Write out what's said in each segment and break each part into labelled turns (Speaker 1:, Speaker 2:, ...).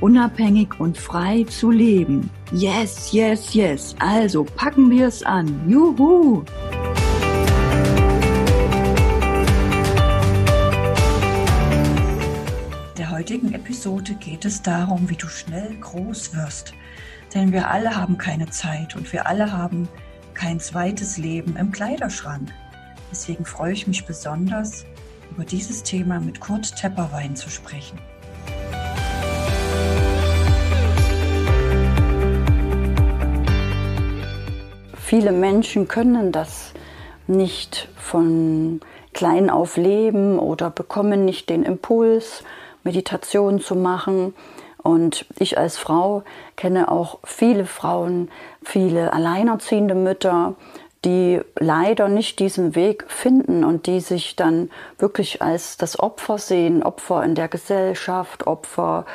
Speaker 1: unabhängig und frei zu leben. Yes, yes, yes. Also packen wir es an. Juhu! Der heutigen Episode geht es darum, wie du schnell groß wirst. Denn wir alle haben keine Zeit und wir alle haben kein zweites Leben im Kleiderschrank. Deswegen freue ich mich besonders, über dieses Thema mit Kurt Tepperwein zu sprechen. Viele Menschen können das nicht von klein auf leben oder bekommen nicht den Impuls, Meditation zu machen. Und ich als Frau kenne auch viele Frauen, viele alleinerziehende Mütter, die leider nicht diesen Weg finden und die sich dann wirklich als das Opfer sehen, Opfer in der Gesellschaft, Opfer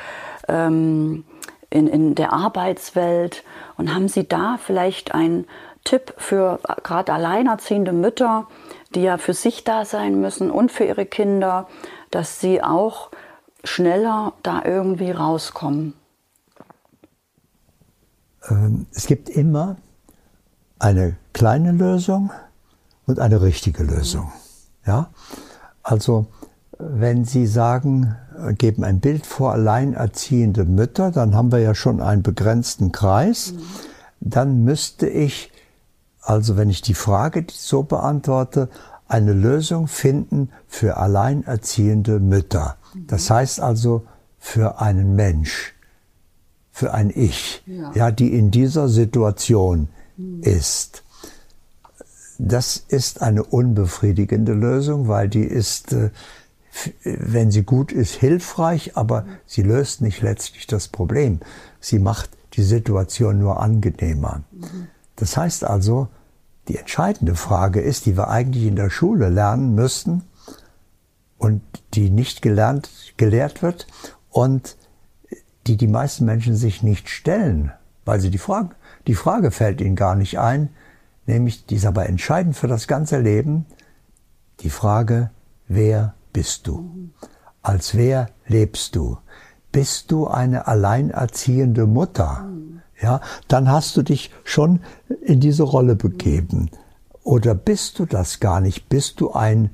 Speaker 1: ähm, in, in der Arbeitswelt. Und haben Sie da vielleicht ein Tipp für gerade alleinerziehende Mütter, die ja für sich da sein müssen und für ihre Kinder, dass sie auch schneller da irgendwie rauskommen?
Speaker 2: Ähm, es gibt immer eine kleine Lösung und eine richtige Lösung. Ja? Also, wenn Sie sagen, geben ein Bild vor alleinerziehende Mütter, dann haben wir ja schon einen begrenzten Kreis. Dann müsste ich also wenn ich die Frage so beantworte, eine Lösung finden für alleinerziehende Mütter. Das heißt also für einen Mensch, für ein Ich, ja, ja die in dieser Situation mhm. ist. Das ist eine unbefriedigende Lösung, weil die ist, äh, wenn sie gut ist, hilfreich, aber sie löst nicht letztlich das Problem. Sie macht die Situation nur angenehmer. Das heißt also, die entscheidende Frage ist, die wir eigentlich in der Schule lernen müssten und die nicht gelernt, gelehrt wird und die die meisten Menschen sich nicht stellen, weil sie die Frage, die Frage fällt ihnen gar nicht ein, nämlich die ist aber entscheidend für das ganze Leben, die Frage, wer bist du? Als wer lebst du? Bist du eine alleinerziehende Mutter? ja, dann hast du dich schon in diese Rolle begeben. Oder bist du das gar nicht? Bist du ein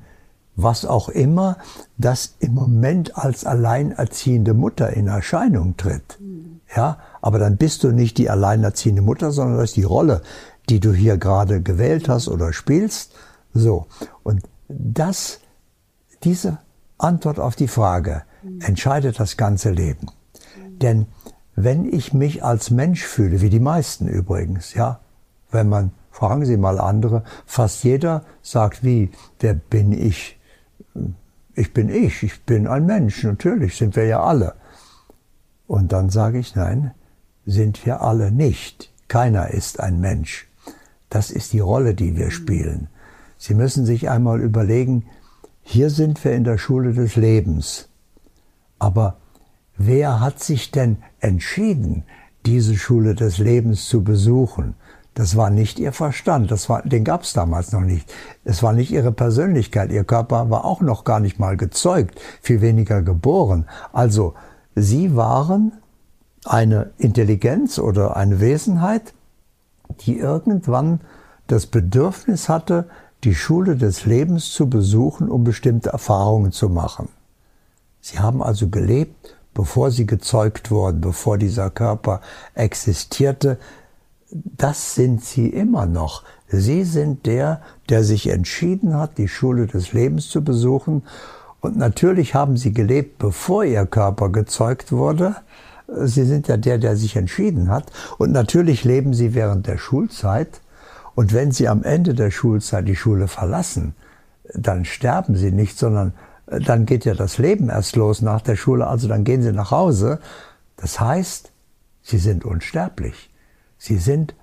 Speaker 2: was auch immer, das im Moment als alleinerziehende Mutter in Erscheinung tritt. Ja, aber dann bist du nicht die alleinerziehende Mutter, sondern das ist die Rolle, die du hier gerade gewählt hast oder spielst. So. Und das, diese Antwort auf die Frage entscheidet das ganze Leben. Denn wenn ich mich als Mensch fühle, wie die meisten übrigens, ja, wenn man, fragen Sie mal andere, fast jeder sagt wie, wer bin ich? Ich bin ich, ich bin ein Mensch, natürlich sind wir ja alle. Und dann sage ich, nein, sind wir alle nicht. Keiner ist ein Mensch. Das ist die Rolle, die wir spielen. Sie müssen sich einmal überlegen, hier sind wir in der Schule des Lebens. Aber wer hat sich denn entschieden, diese Schule des Lebens zu besuchen? Das war nicht ihr Verstand, das war, den gab es damals noch nicht. Es war nicht ihre Persönlichkeit, ihr Körper war auch noch gar nicht mal gezeugt, viel weniger geboren. Also sie waren eine Intelligenz oder eine Wesenheit, die irgendwann das Bedürfnis hatte, die Schule des Lebens zu besuchen, um bestimmte Erfahrungen zu machen. Sie haben also gelebt bevor sie gezeugt wurden, bevor dieser Körper existierte, das sind sie immer noch. Sie sind der, der sich entschieden hat, die Schule des Lebens zu besuchen. Und natürlich haben sie gelebt, bevor ihr Körper gezeugt wurde. Sie sind ja der, der sich entschieden hat. Und natürlich leben sie während der Schulzeit. Und wenn sie am Ende der Schulzeit die Schule verlassen, dann sterben sie nicht, sondern dann geht ja das Leben erst los nach der Schule, also dann gehen sie nach Hause. Das heißt, Sie sind unsterblich. Sie sind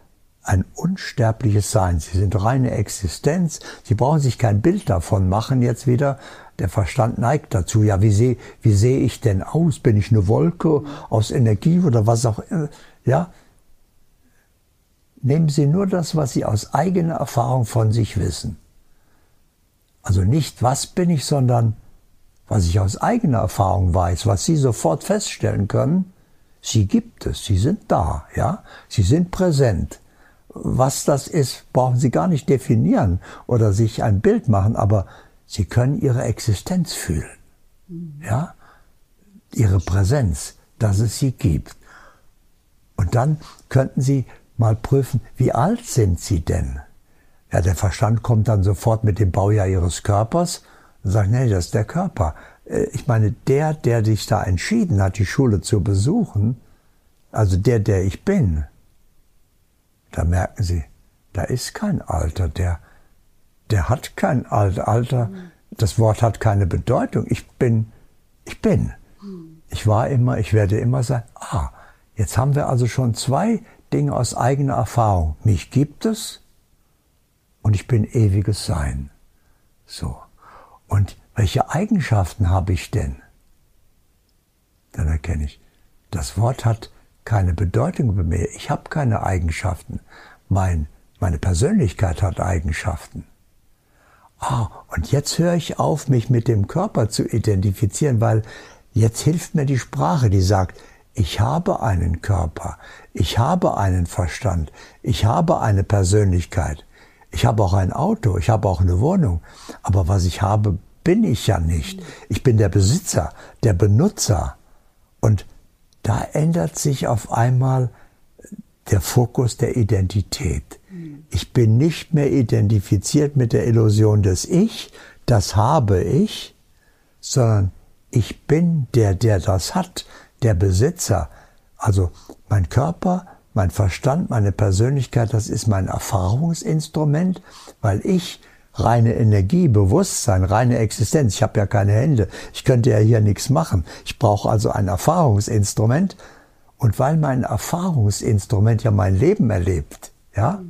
Speaker 2: ein unsterbliches Sein. Sie sind reine Existenz. Sie brauchen sich kein Bild davon machen jetzt wieder. Der Verstand neigt dazu. Ja, wie sehe wie sehe ich denn aus? Bin ich eine Wolke aus Energie oder was auch immer? Ja. Nehmen Sie nur das, was Sie aus eigener Erfahrung von sich wissen. Also nicht, was bin ich, sondern was ich aus eigener Erfahrung weiß, was Sie sofort feststellen können. Sie gibt es, sie sind da, ja, sie sind präsent was das ist, brauchen Sie gar nicht definieren oder sich ein Bild machen, aber Sie können Ihre Existenz fühlen. Ja? Ihre Präsenz, dass es sie gibt. Und dann könnten Sie mal prüfen, wie alt sind Sie denn? Ja, der Verstand kommt dann sofort mit dem Baujahr Ihres Körpers und sagt, nee, das ist der Körper. Äh, ich meine, der, der sich da entschieden hat, die Schule zu besuchen, also der, der ich bin, da merken Sie, da ist kein Alter, der, der hat kein Alter. Alter, das Wort hat keine Bedeutung. Ich bin, ich bin. Ich war immer, ich werde immer sein. Ah, jetzt haben wir also schon zwei Dinge aus eigener Erfahrung. Mich gibt es und ich bin ewiges Sein. So. Und welche Eigenschaften habe ich denn? Dann erkenne ich, das Wort hat keine Bedeutung bei mir. Ich habe keine Eigenschaften. Mein, meine Persönlichkeit hat Eigenschaften. Ah, und jetzt höre ich auf, mich mit dem Körper zu identifizieren, weil jetzt hilft mir die Sprache, die sagt, ich habe einen Körper, ich habe einen Verstand, ich habe eine Persönlichkeit, ich habe auch ein Auto, ich habe auch eine Wohnung, aber was ich habe, bin ich ja nicht. Ich bin der Besitzer, der Benutzer. Und da ändert sich auf einmal der Fokus der Identität. Ich bin nicht mehr identifiziert mit der Illusion des Ich, das habe ich, sondern ich bin der, der das hat, der Besitzer. Also mein Körper, mein Verstand, meine Persönlichkeit, das ist mein Erfahrungsinstrument, weil ich reine Energie, Bewusstsein, reine Existenz. Ich habe ja keine Hände. Ich könnte ja hier nichts machen. Ich brauche also ein Erfahrungsinstrument. Und weil mein Erfahrungsinstrument ja mein Leben erlebt, ja,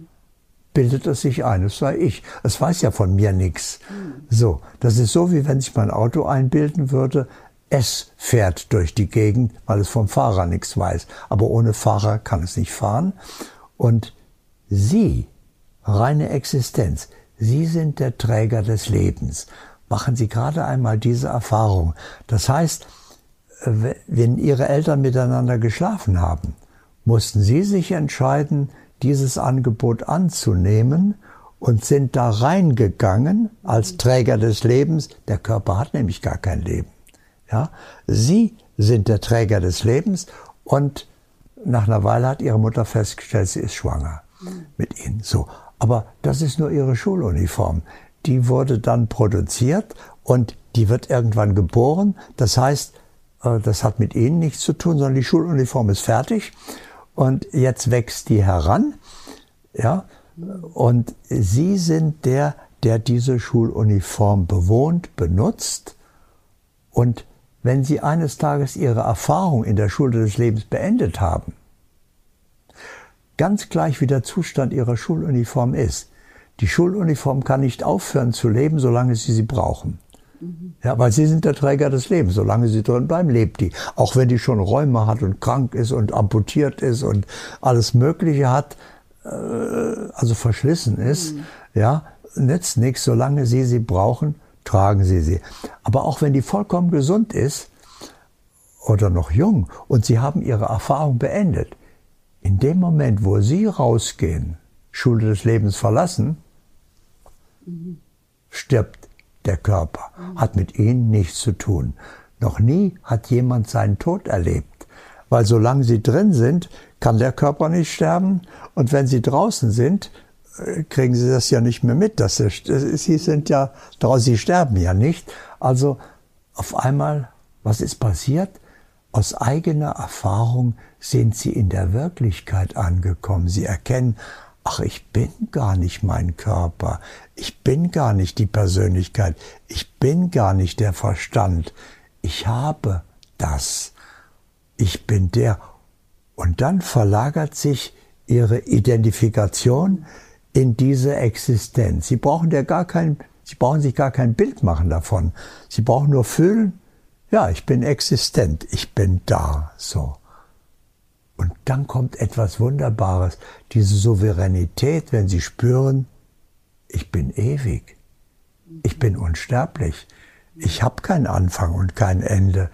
Speaker 2: bildet es sich ein, es sei ich. Es weiß ja von mir nichts. So, das ist so, wie wenn sich mein Auto einbilden würde, es fährt durch die Gegend, weil es vom Fahrer nichts weiß. Aber ohne Fahrer kann es nicht fahren. Und Sie, reine Existenz, Sie sind der Träger des Lebens. Machen Sie gerade einmal diese Erfahrung. Das heißt, wenn Ihre Eltern miteinander geschlafen haben, mussten Sie sich entscheiden, dieses Angebot anzunehmen und sind da reingegangen als Träger des Lebens. Der Körper hat nämlich gar kein Leben. Ja? Sie sind der Träger des Lebens und nach einer Weile hat Ihre Mutter festgestellt, sie ist schwanger mit Ihnen. So. Aber das ist nur ihre Schuluniform. Die wurde dann produziert und die wird irgendwann geboren. Das heißt, äh, das hat mit ihnen nichts zu tun, sondern die Schuluniform ist fertig und jetzt wächst die heran. Ja, und sie sind der, der diese Schuluniform bewohnt, benutzt und wenn sie eines Tages ihre Erfahrung in der Schule des Lebens beendet haben, Ganz gleich wie der Zustand ihrer Schuluniform ist. Die Schuluniform kann nicht aufhören zu leben, solange sie sie brauchen. Ja, weil sie sind der Träger des Lebens. Solange sie drin bleiben, lebt die. Auch wenn die schon Räume hat und krank ist und amputiert ist und alles Mögliche hat, äh, also verschlissen ist, mhm. ja, nützt nichts. Solange sie sie brauchen, tragen sie sie. Aber auch wenn die vollkommen gesund ist oder noch jung und sie haben ihre Erfahrung beendet, in dem Moment, wo Sie rausgehen, Schule des Lebens verlassen, stirbt der Körper, hat mit Ihnen nichts zu tun. Noch nie hat jemand seinen Tod erlebt, weil solange Sie drin sind, kann der Körper nicht sterben und wenn Sie draußen sind, kriegen Sie das ja nicht mehr mit. Dass Sie sind ja draußen, Sie sterben ja nicht. Also auf einmal, was ist passiert? Aus eigener Erfahrung sind sie in der Wirklichkeit angekommen. Sie erkennen, ach, ich bin gar nicht mein Körper, ich bin gar nicht die Persönlichkeit, ich bin gar nicht der Verstand, ich habe das, ich bin der Und dann verlagert sich ihre Identifikation in diese Existenz. Sie brauchen ja gar kein, sie brauchen sich gar kein Bild machen davon. Sie brauchen nur fühlen, ja, ich bin existent, ich bin da, so. Und dann kommt etwas Wunderbares, diese Souveränität, wenn sie spüren, ich bin ewig, ich bin unsterblich, ich habe keinen Anfang und kein Ende.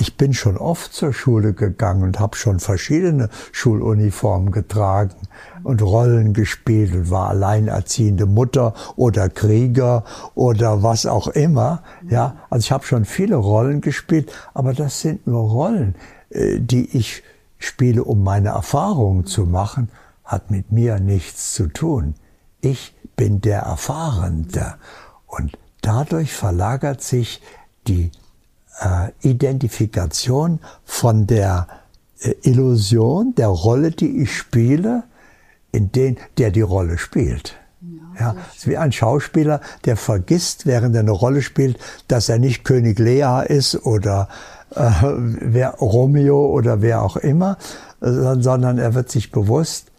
Speaker 2: Ich bin schon oft zur Schule gegangen und habe schon verschiedene Schuluniformen getragen und Rollen gespielt und war alleinerziehende Mutter oder Krieger oder was auch immer. Ja, also ich habe schon viele Rollen gespielt, aber das sind nur Rollen, äh, die ich spiele, um meine Erfahrungen zu machen, hat mit mir nichts zu tun. Ich bin der Erfahrende und dadurch verlagert sich die Identifikation von der äh, Illusion, der Rolle, die ich spiele, in den, der die Rolle spielt. Ja, es ist wie ein Schauspieler, der vergisst, während er eine Rolle spielt, dass er nicht König Lea ist oder äh, wer Romeo oder wer auch immer, sondern er wird sich bewusst,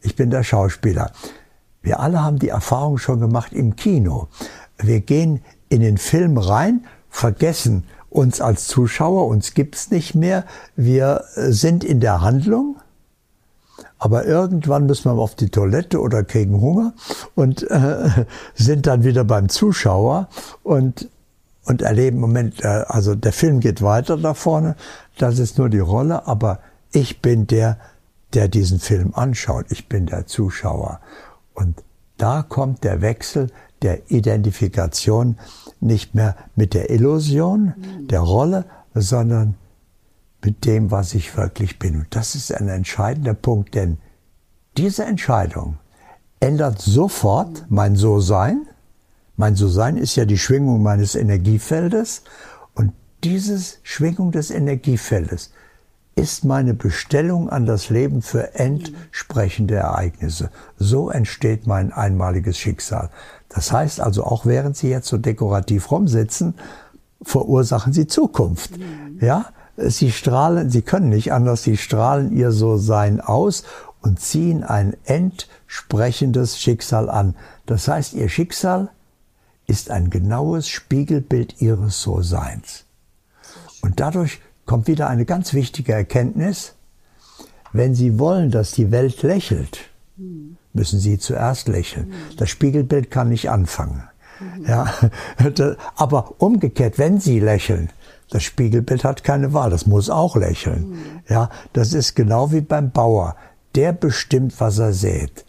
Speaker 2: ich bin der Schauspieler. Wir alle haben die Erfahrung schon gemacht im Kino. Wir gehen in den Film rein, vergessen, uns als Zuschauer, uns gibt's nicht mehr. Wir äh, sind in der Handlung, aber irgendwann müssen wir auf die Toilette oder kriegen Hunger und äh, sind dann wieder beim Zuschauer und, und erleben, Moment, äh, also der Film geht weiter da vorne, das ist nur die Rolle, aber ich bin der, der diesen Film anschaut, ich bin der Zuschauer. Und da kommt der Wechsel der Identifikation nicht mehr mit der Illusion der Rolle, sondern mit dem, was ich wirklich bin. Und das ist ein entscheidender Punkt, denn diese Entscheidung ändert sofort mein So-Sein. Mein So-Sein ist ja die Schwingung meines Energiefeldes. Und diese Schwingung des Energiefeldes ist meine Bestellung an das Leben für entsprechende Ereignisse. So entsteht mein einmaliges Schicksal. Das heißt also, auch während Sie jetzt so dekorativ rumsitzen, verursachen Sie Zukunft. Mhm. Ja, Sie strahlen, Sie können nicht anders, Sie strahlen Ihr So-Sein aus und ziehen ein entsprechendes Schicksal an. Das heißt, Ihr Schicksal ist ein genaues Spiegelbild Ihres So-Seins. Und dadurch kommt wieder eine ganz wichtige Erkenntnis. Wenn Sie wollen, dass die Welt lächelt, müssen Sie zuerst lächeln. Das Spiegelbild kann nicht anfangen. Ja, aber umgekehrt, wenn Sie lächeln, das Spiegelbild hat keine Wahl, das muss auch lächeln. Ja, das ist genau wie beim Bauer. Der bestimmt, was er sät.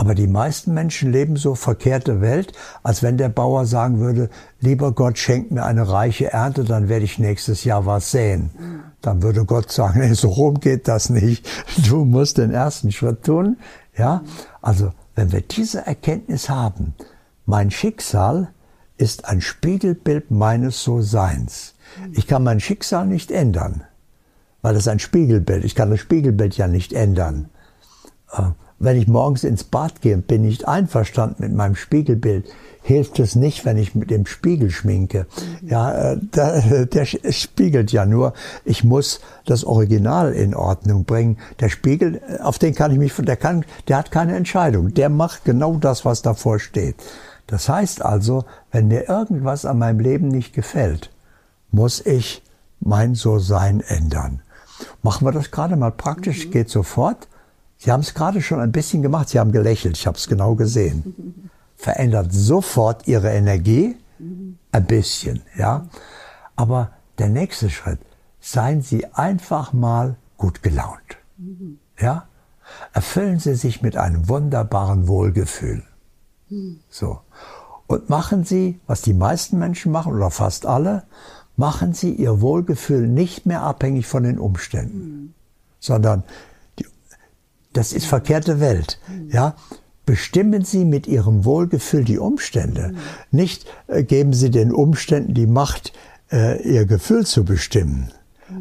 Speaker 2: Aber die meisten Menschen leben so verkehrte Welt, als wenn der Bauer sagen würde, lieber Gott, schenk mir eine reiche Ernte, dann werde ich nächstes Jahr was säen. Dann würde Gott sagen, nee, so rum geht das nicht. Du musst den ersten Schritt tun. Ja, also wenn wir diese Erkenntnis haben, mein Schicksal ist ein Spiegelbild meines So-Seins. Ich kann mein Schicksal nicht ändern, weil das ein Spiegelbild. Ich kann das Spiegelbild ja nicht ändern. Wenn ich morgens ins Bad gehe und bin nicht einverstanden mit meinem Spiegelbild, hilft es nicht, wenn ich mit dem Spiegel schminke. Ja, äh, der, der spiegelt ja nur. Ich muss das Original in Ordnung bringen. Der Spiegel, äh, auf den kann ich mich, der kann, der hat keine Entscheidung. Der macht genau das, was davor steht. Das heißt also, wenn mir irgendwas an meinem Leben nicht gefällt, muss ich mein So-Sein ändern. Machen wir das gerade mal praktisch, mhm. geht sofort. Sie haben es gerade schon ein bisschen gemacht, Sie haben gelächelt, ich habe es genau gesehen. Verändert sofort Ihre Energie, ein bisschen, ja. Aber der nächste Schritt, seien Sie einfach mal gut gelaunt, ja. Erfüllen Sie sich mit einem wunderbaren Wohlgefühl. So. Und machen Sie, was die meisten Menschen machen, oder fast alle, machen Sie Ihr Wohlgefühl nicht mehr abhängig von den Umständen, sondern das ist verkehrte Welt. Ja, bestimmen Sie mit Ihrem Wohlgefühl die Umstände. Nicht äh, geben Sie den Umständen die Macht, äh, Ihr Gefühl zu bestimmen.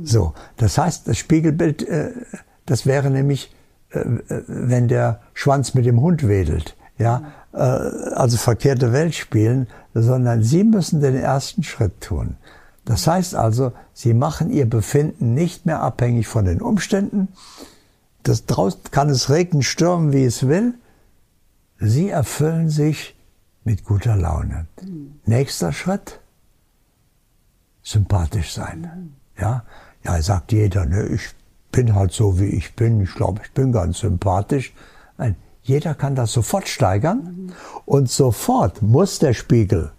Speaker 2: So, das heißt, das Spiegelbild, äh, das wäre nämlich, äh, äh, wenn der Schwanz mit dem Hund wedelt. Ja, äh, also verkehrte Welt spielen, sondern Sie müssen den ersten Schritt tun. Das heißt also, sie machen ihr Befinden nicht mehr abhängig von den Umständen. Das draußen kann es regnen, stürmen, wie es will. Sie erfüllen sich mit guter Laune. Mhm. Nächster Schritt, sympathisch sein. Mhm. Ja, ja, sagt jeder, ne, ich bin halt so, wie ich bin. Ich glaube, ich bin ganz sympathisch. Nein, jeder kann das sofort steigern mhm. und sofort muss der Spiegel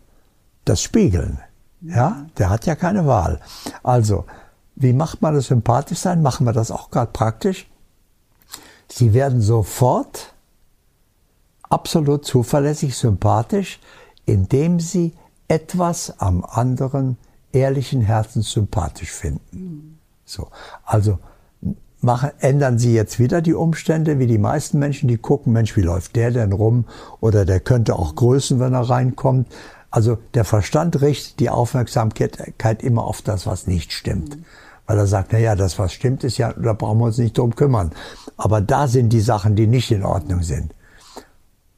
Speaker 2: das spiegeln. Ja, der hat ja keine Wahl. Also, wie macht man das sympathisch sein? Machen wir das auch gerade praktisch. Sie werden sofort absolut zuverlässig, sympathisch, indem Sie etwas am anderen ehrlichen Herzens sympathisch finden. So. Also, machen, ändern Sie jetzt wieder die Umstände, wie die meisten Menschen, die gucken, Mensch, wie läuft der denn rum? Oder der könnte auch grüßen, wenn er reinkommt. Also der Verstand richtet die Aufmerksamkeit immer auf das, was nicht stimmt. Weil er sagt, na ja, das, was stimmt, ist ja, da brauchen wir uns nicht drum kümmern. Aber da sind die Sachen, die nicht in Ordnung sind.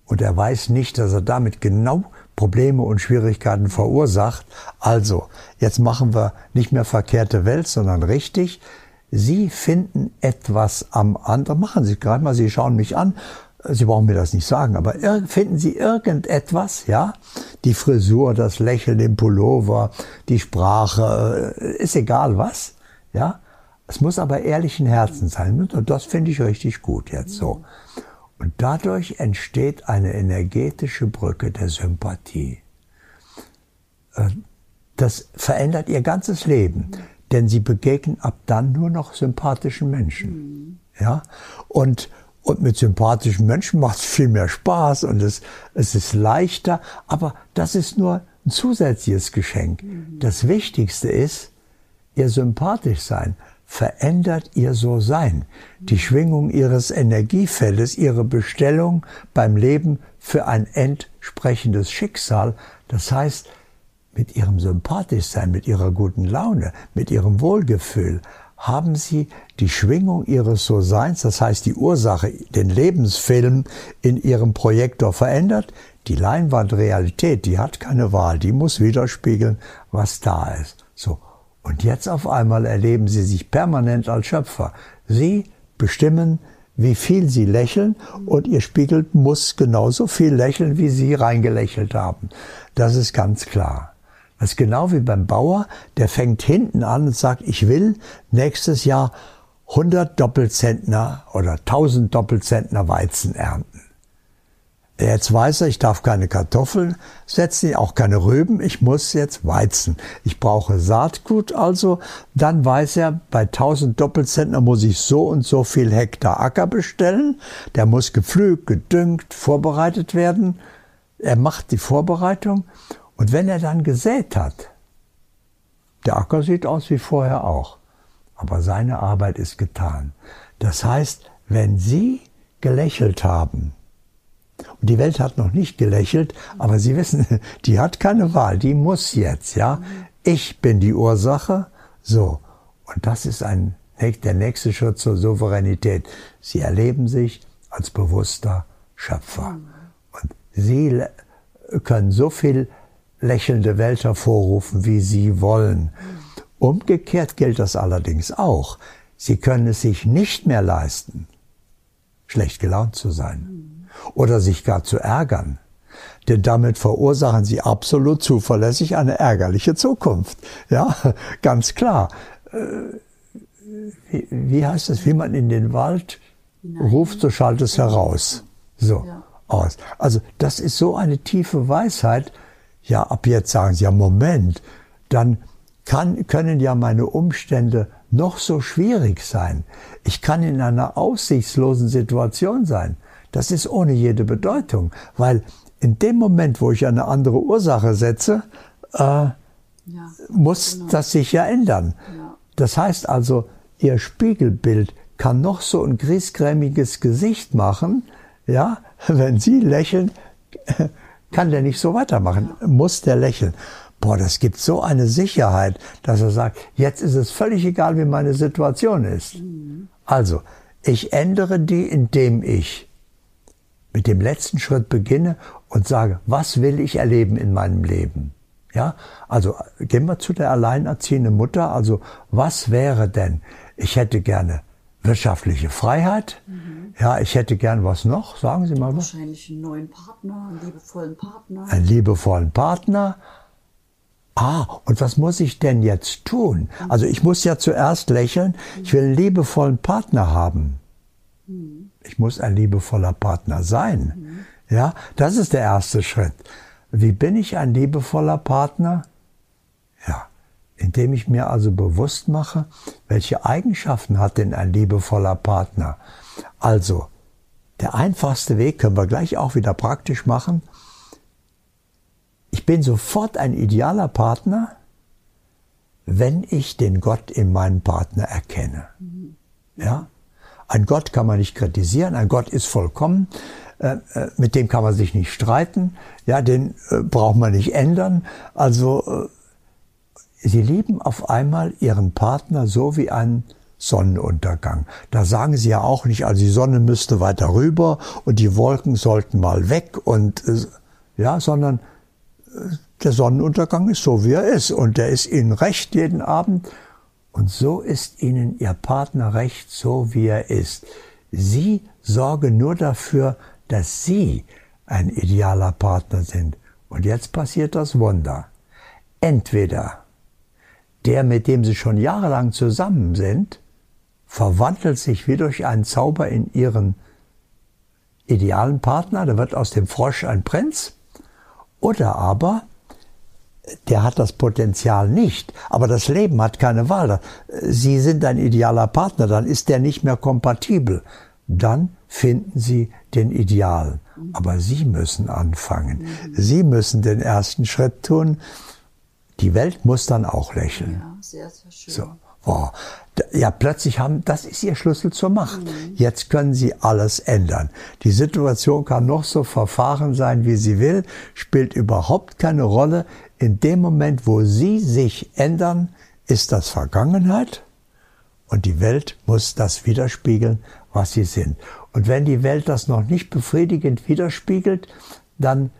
Speaker 2: Und er weiß nicht, dass er damit genau Probleme und Schwierigkeiten verursacht. Also, jetzt machen wir nicht mehr verkehrte Welt, sondern richtig. Sie finden etwas am anderen. Machen Sie gerade mal, Sie schauen mich an Sie brauchen mir das nicht sagen, aber finden Sie irgendetwas, ja? Die Frisur, das Lächeln im Pullover, die Sprache, äh, ist egal was, ja? Es muss aber ehrlichen Herzen sein. Und das finde ich richtig gut jetzt so. Und dadurch entsteht eine energetische Brücke der Sympathie. Äh, das verändert ihr ganzes Leben, denn sie begegnen ab dann nur noch sympathischen Menschen. Ja? Und und mit sympathischen Menschen macht es viel mehr Spaß und es, es ist leichter. Aber das ist nur ein zusätzliches Geschenk. Das Wichtigste ist, ihr sympathisch sein verändert ihr so sein. Die Schwingung ihres Energiefeldes, ihre Bestellung beim Leben für ein entsprechendes Schicksal. Das heißt, mit ihrem Sympathischsein, mit ihrer guten Laune, mit ihrem Wohlgefühl haben sie die Schwingung ihres So-Seins, das heißt die Ursache, den Lebensfilm in ihrem Projektor verändert. Die Leinwand Realität, die hat keine Wahl, die muss widerspiegeln, was da ist. So. Und jetzt auf einmal erleben sie sich permanent als Schöpfer. Sie bestimmen, wie viel sie lächeln und ihr Spiegel muss genauso viel lächeln, wie sie reingelächelt haben. Das ist ganz klar. Das ist genau wie beim Bauer, der fängt hinten an und sagt, ich will nächstes Jahr 100 Doppelzentner oder 1000 Doppelzentner Weizen ernten. Jetzt weiß er, ich darf keine Kartoffeln setzen, auch keine Rüben, ich muss jetzt Weizen. Ich brauche Saatgut also, dann weiß er, bei 1000 Doppelzentner muss ich so und so viel Hektar Acker bestellen, der muss gepflügt, gedüngt, vorbereitet werden. Er macht die Vorbereitung und wenn er dann gesät hat, der Acker sieht aus wie vorher auch, aber seine Arbeit ist getan. Das heißt, wenn Sie gelächelt haben, und die Welt hat noch nicht gelächelt, aber Sie wissen, die hat keine Wahl, die muss jetzt, ja. Ich bin die Ursache, so. Und das ist ein, der nächste Schritt zur Souveränität. Sie erleben sich als bewusster Schöpfer. Und Sie können so viel lächelnde Welt hervorrufen, wie Sie wollen. Umgekehrt gilt das allerdings auch. Sie können es sich nicht mehr leisten, schlecht gelaunt zu sein oder sich gar zu ärgern. Denn damit verursachen Sie absolut zuverlässig eine ärgerliche Zukunft. Ja, ganz klar. Äh, wie, wie heißt es, wie man in den Wald Nein. ruft, so schallt es heraus. So, ja. aus. Also das ist so eine tiefe Weisheit, ja, ab jetzt sagen sie, ja, Moment, dann kann, können ja meine Umstände noch so schwierig sein. Ich kann in einer aussichtslosen Situation sein. Das ist ohne jede Bedeutung, weil in dem Moment, wo ich eine andere Ursache setze, äh, ja, muss genau. das sich ja ändern. Ja. Das heißt also, Ihr Spiegelbild kann noch so ein griesgrämiges Gesicht machen, ja, wenn Sie lächeln, kann der nicht so weitermachen, muss der lächeln. Boah, das gibt so eine Sicherheit, dass er sagt, jetzt ist es völlig egal, wie meine Situation ist. Also, ich ändere die, indem ich mit dem letzten Schritt beginne und sage, was will ich erleben in meinem Leben? Ja, also gehen wir zu der alleinerziehenden Mutter. Also was wäre denn? Ich hätte gerne wirtschaftliche Freiheit. Mhm. Ja, ich hätte gern was noch. Sagen Sie mal
Speaker 1: was. Wahrscheinlich einen neuen Partner, einen liebevollen Partner.
Speaker 2: Einen liebevollen Partner. Ah, und was muss ich denn jetzt tun? Mhm. Also ich muss ja zuerst lächeln. Ich will einen liebevollen Partner haben. Ich muss ein liebevoller Partner sein. Ja, das ist der erste Schritt. Wie bin ich ein liebevoller Partner? Ja, indem ich mir also bewusst mache, welche Eigenschaften hat denn ein liebevoller Partner. Also, der einfachste Weg können wir gleich auch wieder praktisch machen. Ich bin sofort ein idealer Partner, wenn ich den Gott in meinem Partner erkenne. Ja? Ein Gott kann man nicht kritisieren, ein Gott ist vollkommen, äh, äh, mit dem kann man sich nicht streiten, ja, den äh, braucht man nicht ändern. Also sie lieben auf einmal ihren Partner so wie einen Sonnenuntergang. Da sagen sie ja auch nicht, also die Sonne müsste weiter rüber und die Wolken sollten mal weg und ja, sondern der Sonnenuntergang ist so, wie er ist und der ist ihnen recht jeden Abend und so ist ihnen ihr Partner recht, so wie er ist. Sie sorgen nur dafür, dass Sie ein idealer Partner sind. Und jetzt passiert das Wunder. Entweder der, mit dem Sie schon jahrelang zusammen sind, verwandelt sich wie durch einen Zauber in Ihren idealen Partner, da wird aus dem Frosch ein Prinz, oder aber der hat das Potenzial nicht, aber das Leben hat keine Wahl. Sie sind ein idealer Partner, dann ist der nicht mehr kompatibel. Dann finden Sie den Ideal. Aber Sie müssen anfangen. Sie müssen den ersten Schritt tun. Die Welt muss dann auch lächeln. Ja, sehr, sehr schön. So. Wow. Ja, plötzlich haben, das ist ihr Schlüssel zur Macht. Mhm. Jetzt können sie alles ändern. Die Situation kann noch so verfahren sein, wie sie will, spielt überhaupt keine Rolle. In dem Moment, wo sie sich ändern, ist das Vergangenheit und die Welt muss das widerspiegeln, was sie sind. Und wenn die Welt das noch nicht befriedigend widerspiegelt, dann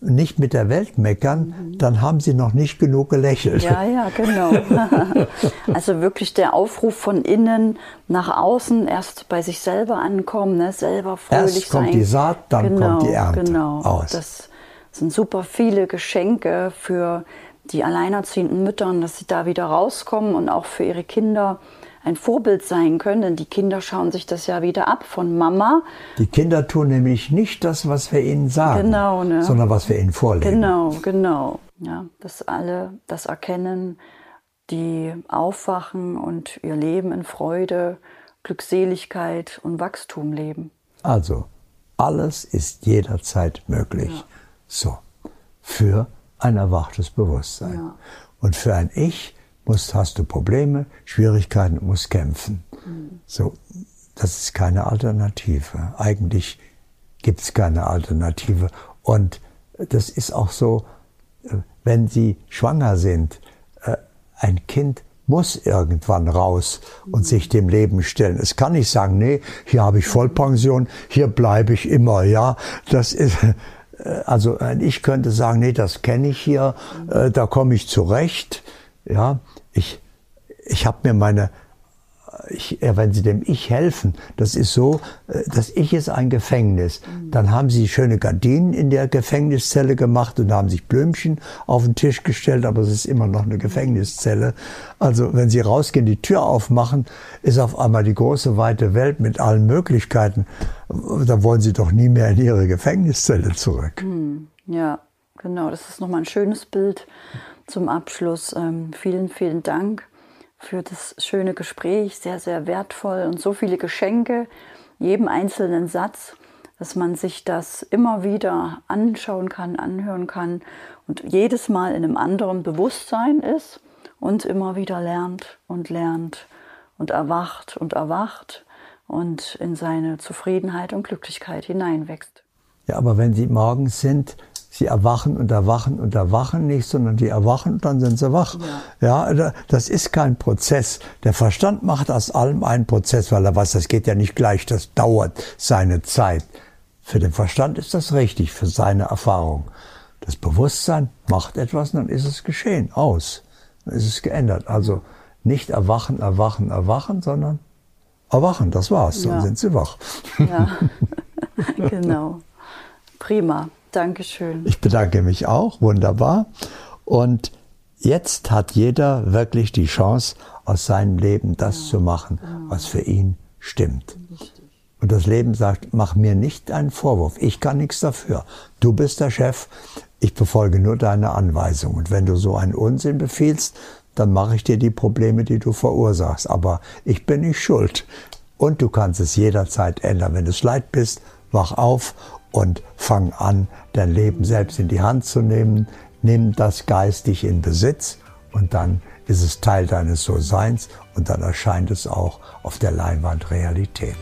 Speaker 2: nicht mit der Welt meckern, mhm. dann haben sie noch nicht genug gelächelt.
Speaker 1: Ja, ja, genau. also wirklich der Aufruf von innen nach außen, erst bei sich selber ankommen, ne? selber fröhlich
Speaker 2: erst kommt die Saat, dann genau, kommt die Ernte
Speaker 1: genau. aus. Das sind super viele Geschenke für die alleinerziehenden Mütter, dass sie da wieder rauskommen und auch für ihre Kinder ein Vorbild sein können, denn die Kinder schauen sich das ja wieder ab von Mama.
Speaker 2: Die Kinder tun nämlich nicht das, was wir ihnen sagen, genau, ne? sondern was wir ihnen vorlegen.
Speaker 1: Genau, genau. Ja, dass alle das erkennen, die aufwachen und ihr Leben in Freude, Glückseligkeit und Wachstum leben.
Speaker 2: Also, alles ist jederzeit möglich. Ja. So, für ein erwachtes Bewusstsein. Ja. Und für ein Ich, musst, hast du Probleme, Schwierigkeiten, musst kämpfen. Mhm. So, das ist keine Alternative. Eigentlich gibt es keine Alternative. Und das ist auch so, äh, wenn Sie schwanger sind, äh, ein Kind muss irgendwann raus und mhm. sich dem Leben stellen. Es kann nicht sagen, nee, hier habe ich Vollpension, hier bleibe ich immer, ja. Das ist, also ich könnte sagen, nee, das kenne ich hier, mhm. da komme ich zurecht. Ja, ich, ich habe mir meine, ich, wenn Sie dem Ich helfen, das ist so, äh, das Ich ist ein Gefängnis. Dann haben Sie schöne Gardinen in der Gefängniszelle gemacht und haben sich Blümchen auf den Tisch gestellt, aber es ist immer noch eine Gefängniszelle. Also wenn Sie rausgehen, die Tür aufmachen, ist auf einmal die große weite Welt mit allen Möglichkeiten. Da wollen Sie doch nie mehr in Ihre Gefängniszelle zurück. Hm,
Speaker 1: ja, genau. Das ist nochmal ein schönes Bild zum Abschluss ähm, vielen, vielen Dank für das schöne Gespräch, sehr, sehr wertvoll und so viele Geschenke, jedem einzelnen Satz, dass man sich das immer wieder anschauen kann, anhören kann und jedes Mal in einem anderen Bewusstsein ist und immer wieder lernt und lernt und erwacht und erwacht und in seine Zufriedenheit und Glücklichkeit hineinwächst.
Speaker 2: Ja, aber wenn Sie morgens sind, sie erwachen und erwachen und erwachen nicht, sondern die erwachen und dann sind sie wach. Ja. ja, das ist kein Prozess. Der Verstand macht aus allem einen Prozess, weil er weiß, das geht ja nicht gleich, das dauert seine Zeit. Für den Verstand ist das richtig, für seine Erfahrung. Das Bewusstsein macht etwas, dann ist es geschehen, aus. Dann ist es geändert. Also nicht erwachen, erwachen, erwachen, sondern erwachen, das war's, dann ja. sind sie wach. Ja,
Speaker 1: genau. Prima, Dankeschön.
Speaker 2: Ich bedanke mich auch, wunderbar. Und jetzt hat jeder wirklich die Chance, aus seinem Leben das ja. zu machen, was für ihn stimmt. Und das Leben sagt, mach mir nicht einen Vorwurf. Ich kann nichts dafür. Du bist der Chef. Ich befolge nur deine Anweisung. Und wenn du so einen Unsinn befiehlst, dann mache ich dir die Probleme, die du verursachst. Aber ich bin nicht schuld. Und du kannst es jederzeit ändern. Wenn du es leid bist, wach auf und fang an, dein Leben selbst in die Hand zu nehmen. Nimm das geistig in Besitz und dann ist es Teil deines So-Seins und dann erscheint es auch auf der Leinwand Realität.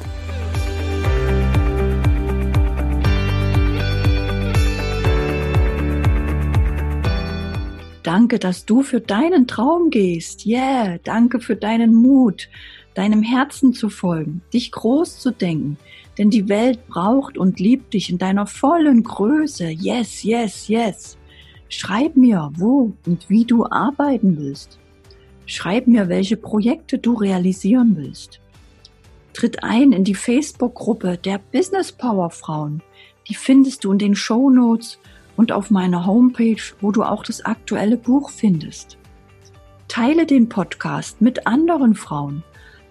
Speaker 1: Danke, dass du für deinen Traum gehst. Yeah, danke für deinen Mut, deinem Herzen zu folgen, dich groß zu denken. Denn die Welt braucht und liebt dich in deiner vollen Größe. Yes, yes, yes. Schreib mir, wo und wie du arbeiten willst. Schreib mir, welche Projekte du realisieren willst. Tritt ein in die Facebook-Gruppe der Business Power Frauen. Die findest du in den Show Notes und auf meiner Homepage, wo du auch das aktuelle Buch findest. Teile den Podcast mit anderen Frauen.